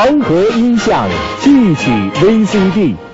黄河音像戏曲 VCD。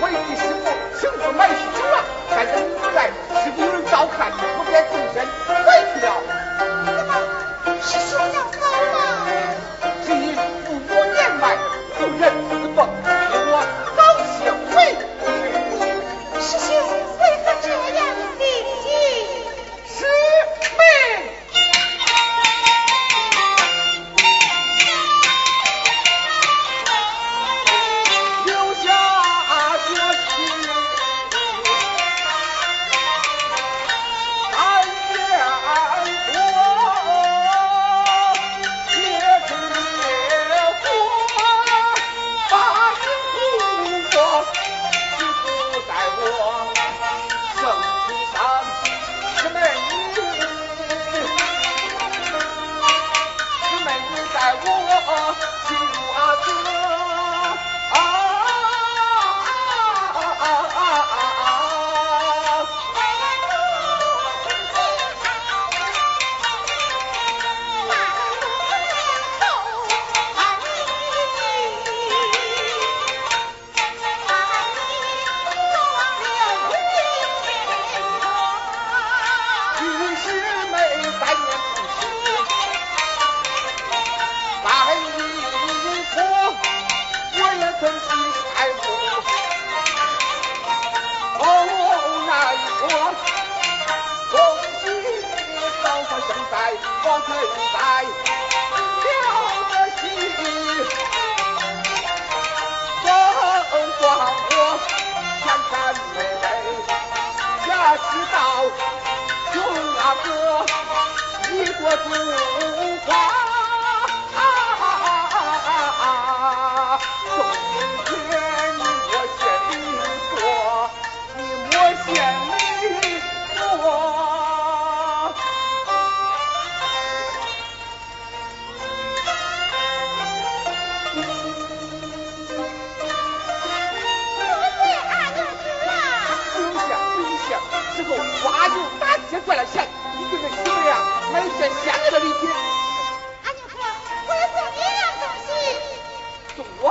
我一替师傅请去买酒了但是你不在师傅有人照看。别怪了嫌你给他媳妇啊买一件现代的礼品俺就说我要送你一样东西送我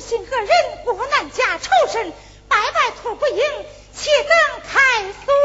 心何忍？国难家仇深，百拜托不应，岂能开锁。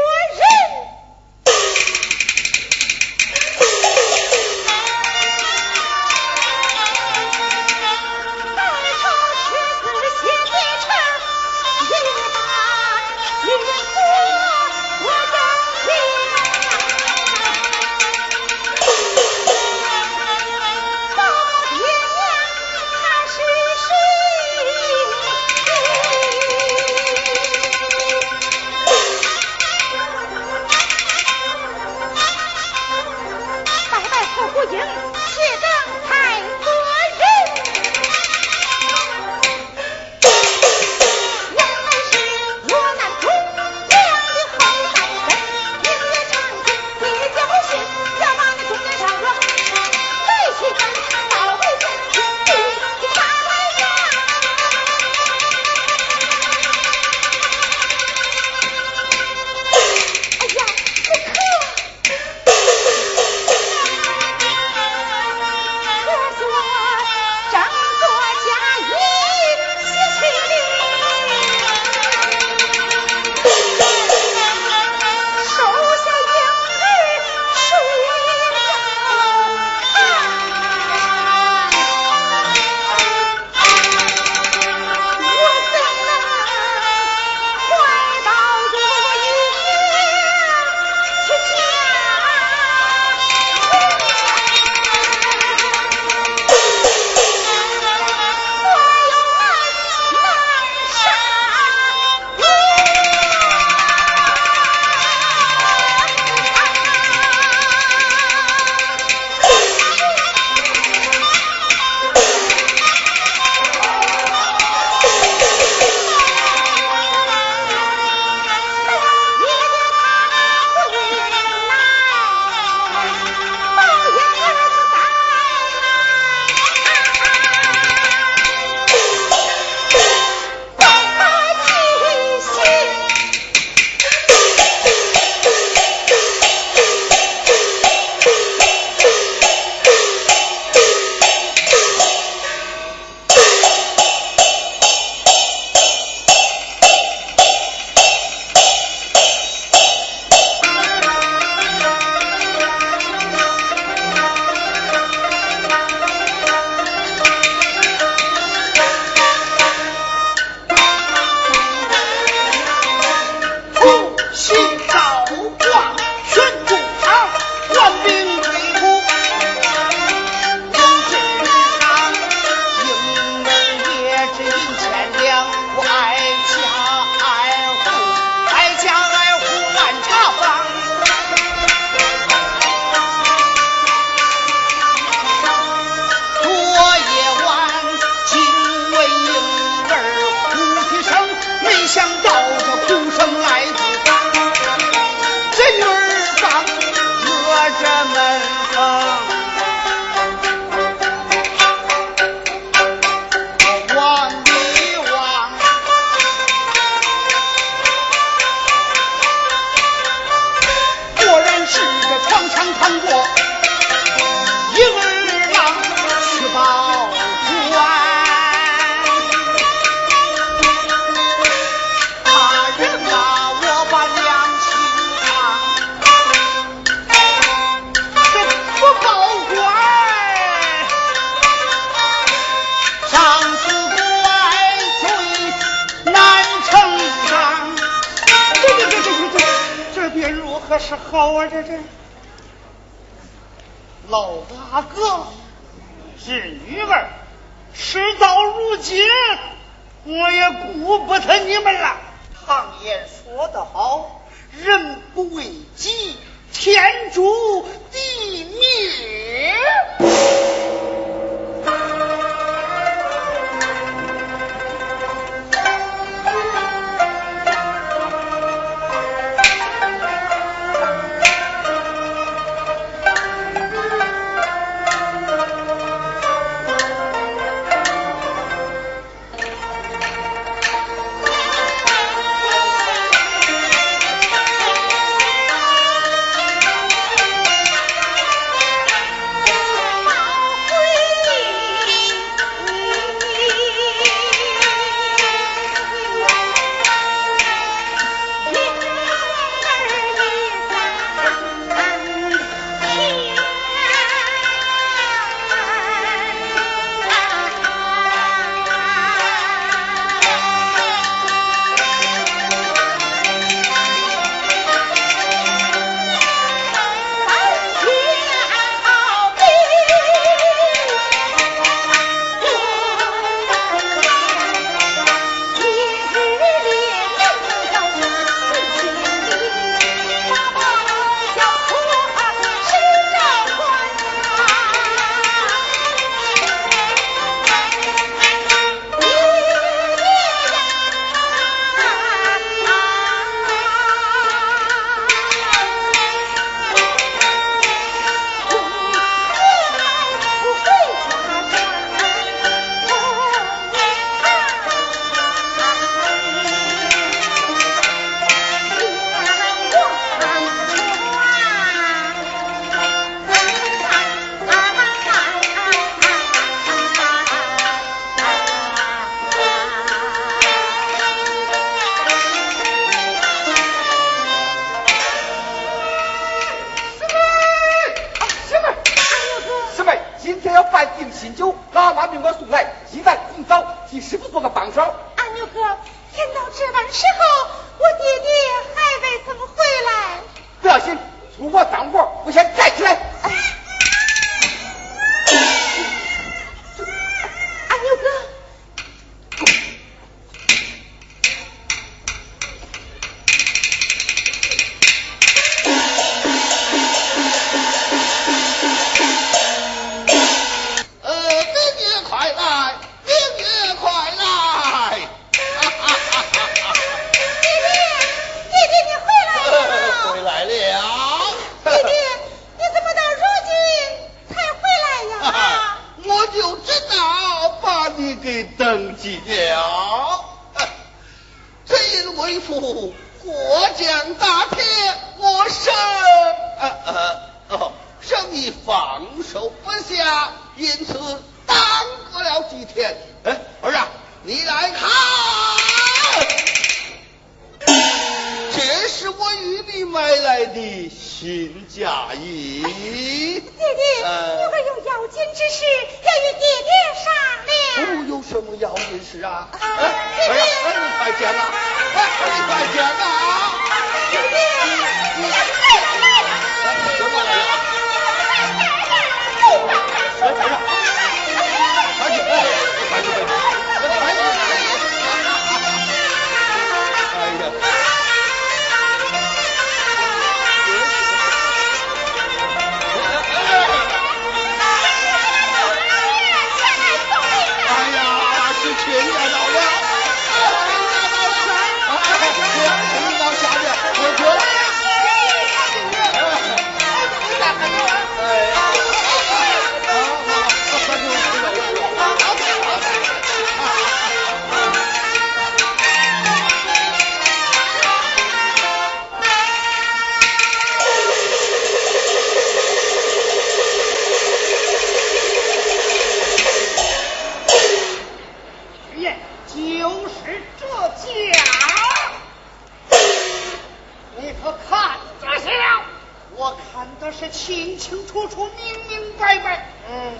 看的是清清楚楚、明明白白。嗯，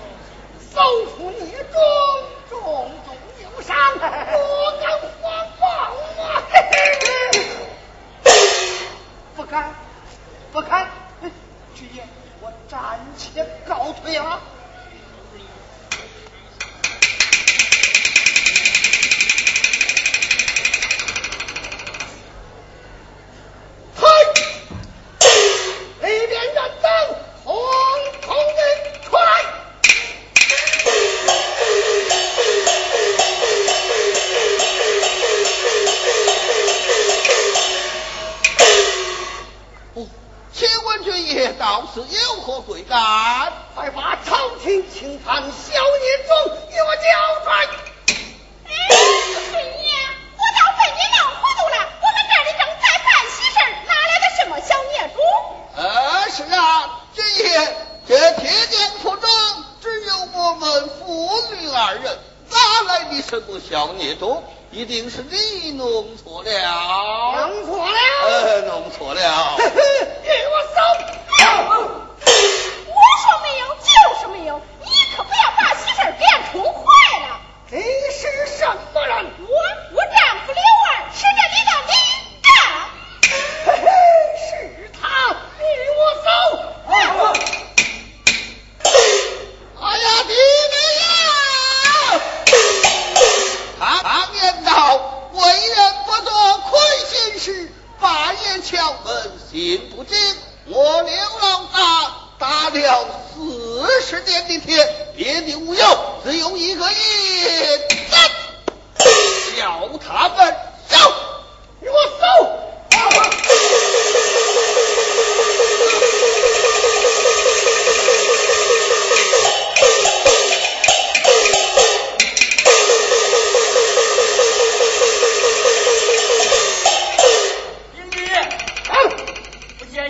搜出你重重重有伤，不敢放放啊！不敢，不敢。军爷，我暂且告退了。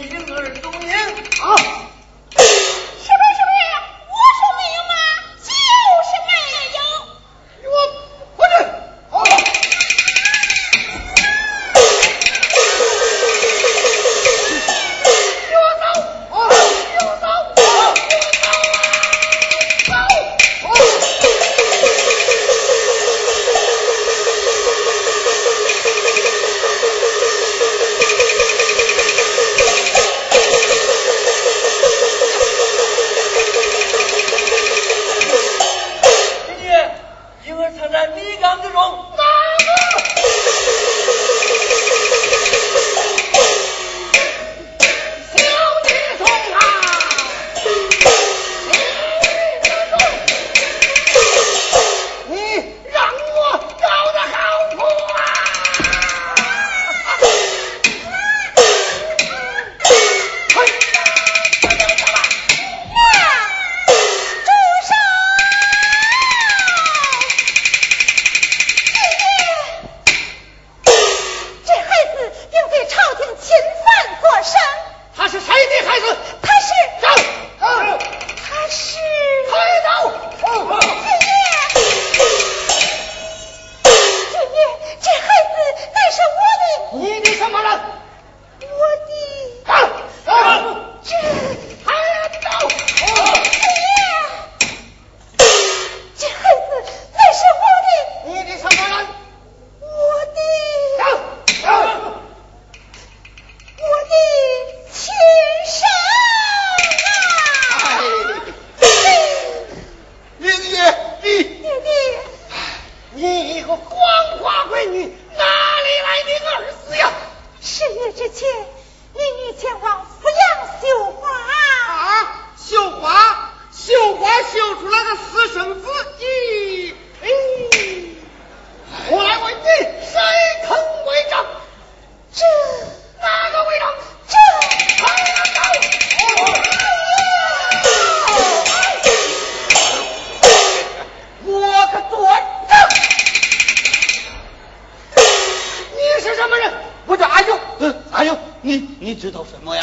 庆二周年。好。知道什么呀？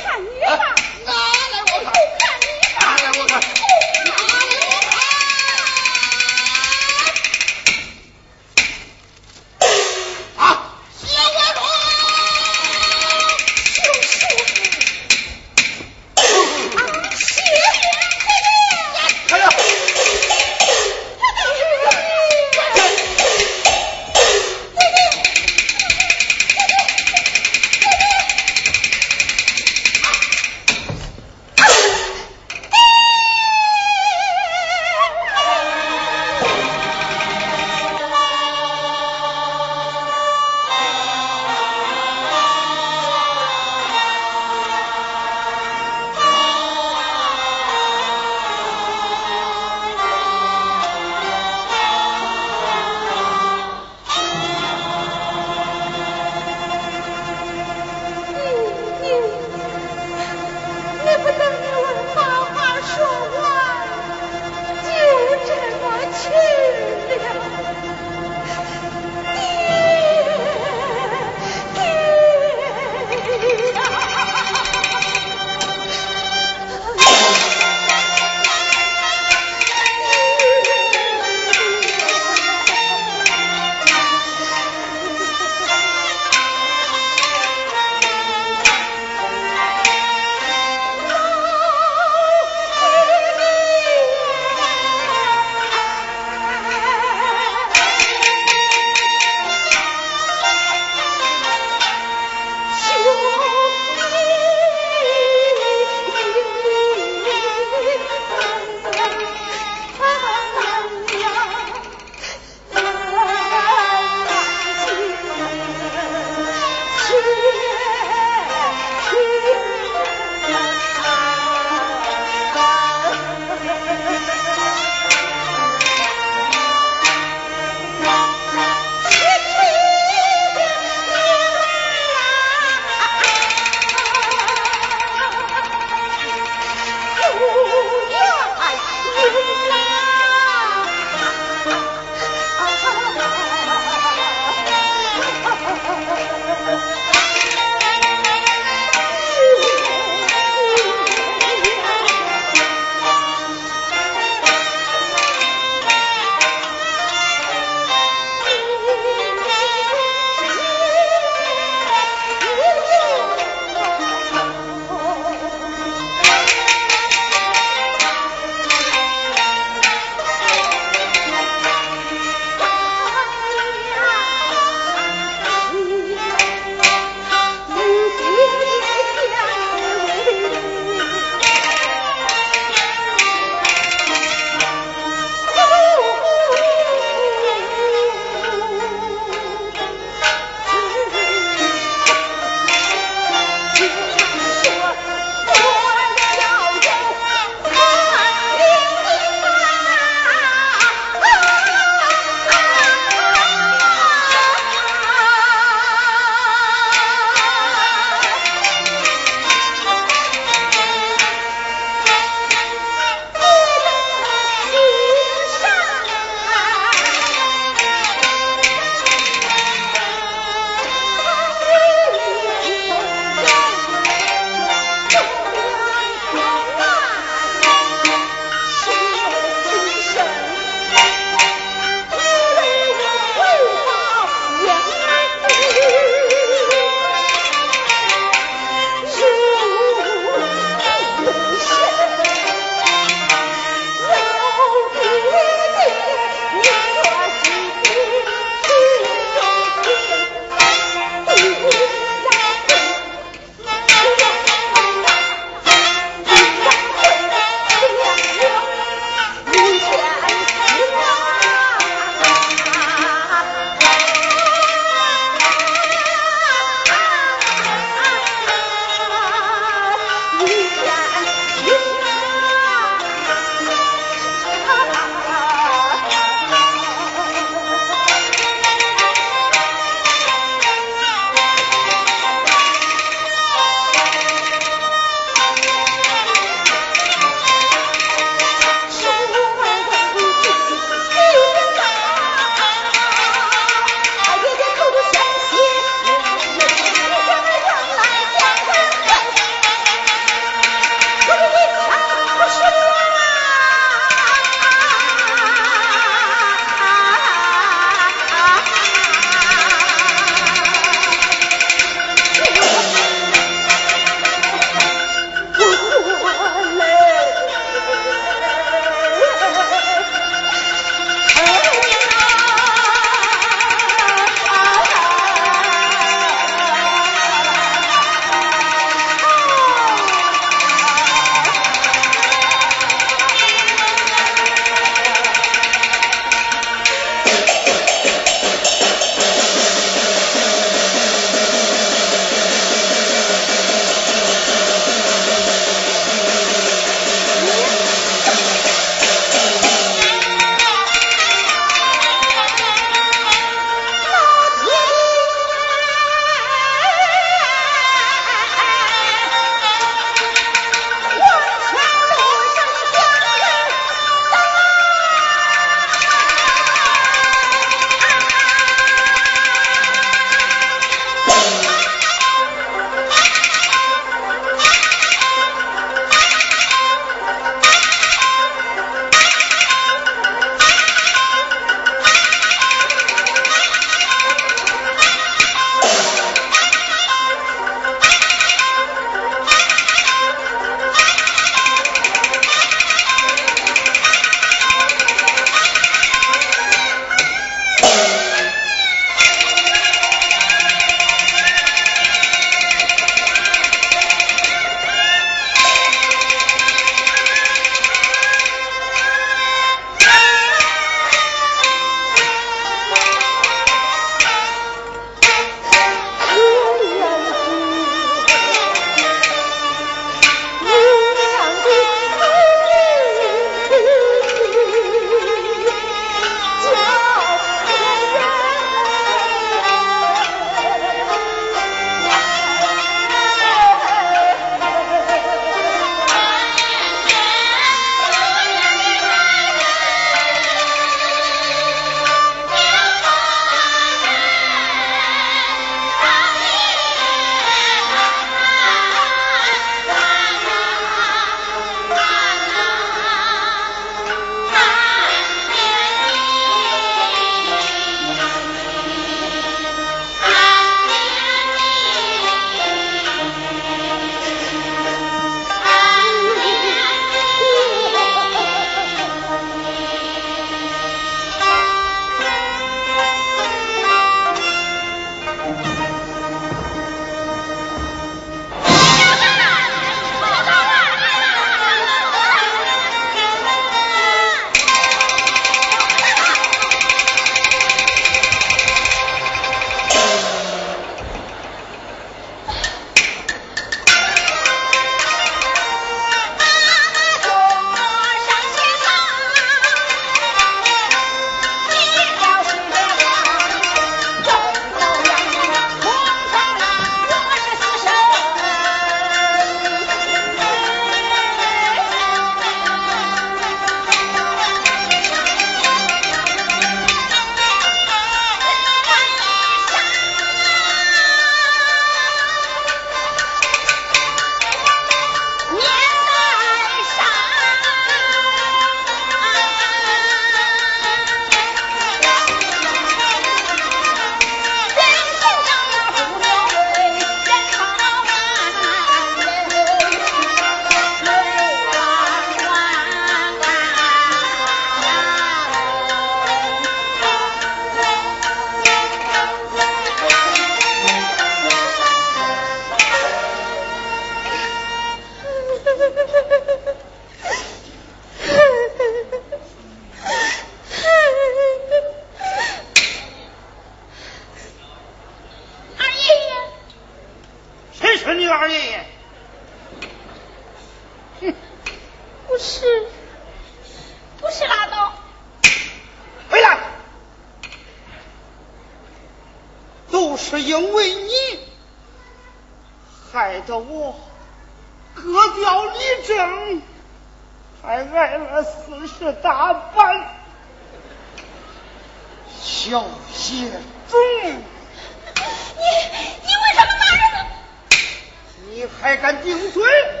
你还敢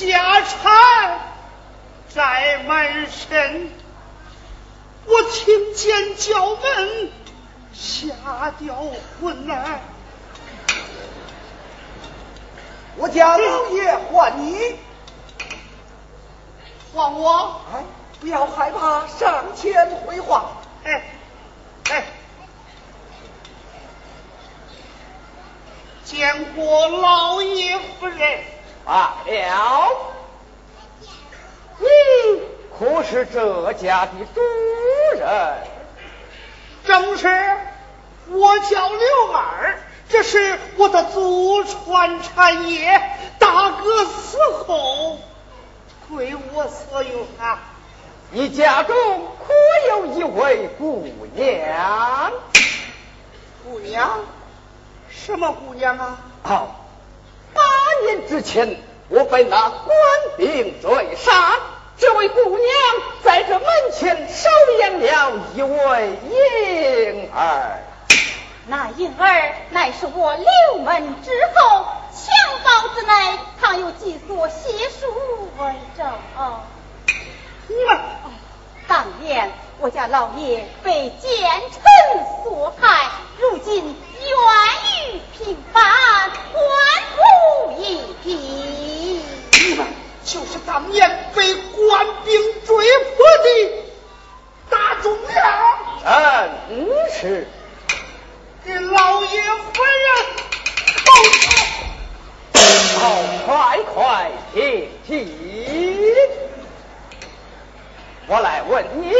家产在门身，我听见叫门，吓掉魂来。我家老爷唤你，唤我。哎，不要害怕，上前回话。哎，哎，见过老爷夫人。罢了，你可是这家的主人？正是，我叫刘二，这是我的祖传产业，大哥死后归我所有啊。你家中可有一位姑娘？姑娘？什么姑娘啊？好。八年之前，我被那官兵追杀，这位姑娘在这门前收养了一位婴儿。那婴儿乃是我六门之后，襁褓之内藏有几所邪书为证。你们，当年我家老爷被奸臣所害，如今冤狱平反，官不一匹。你们就是当年被官兵追捕的大忠良。真是，给老爷夫人叩好，快快请起。我来问你，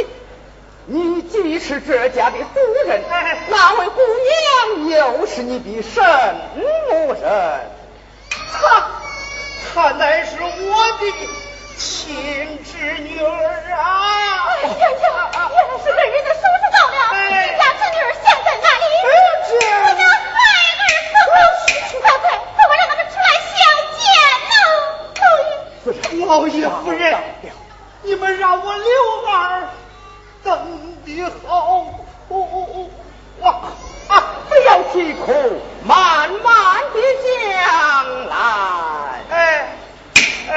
你既是这家的主人，那位姑娘又是你的什么人？她，她乃是我的亲侄女儿啊！哎呀呀，原来是被人家收拾到了，你家侄女儿现在哪里？我的孩儿死后，快快快快让他们出来相见呐！老爷，老爷夫人。你们让我刘二真的好，哇！不要啼哭，慢慢的讲来。哎哎。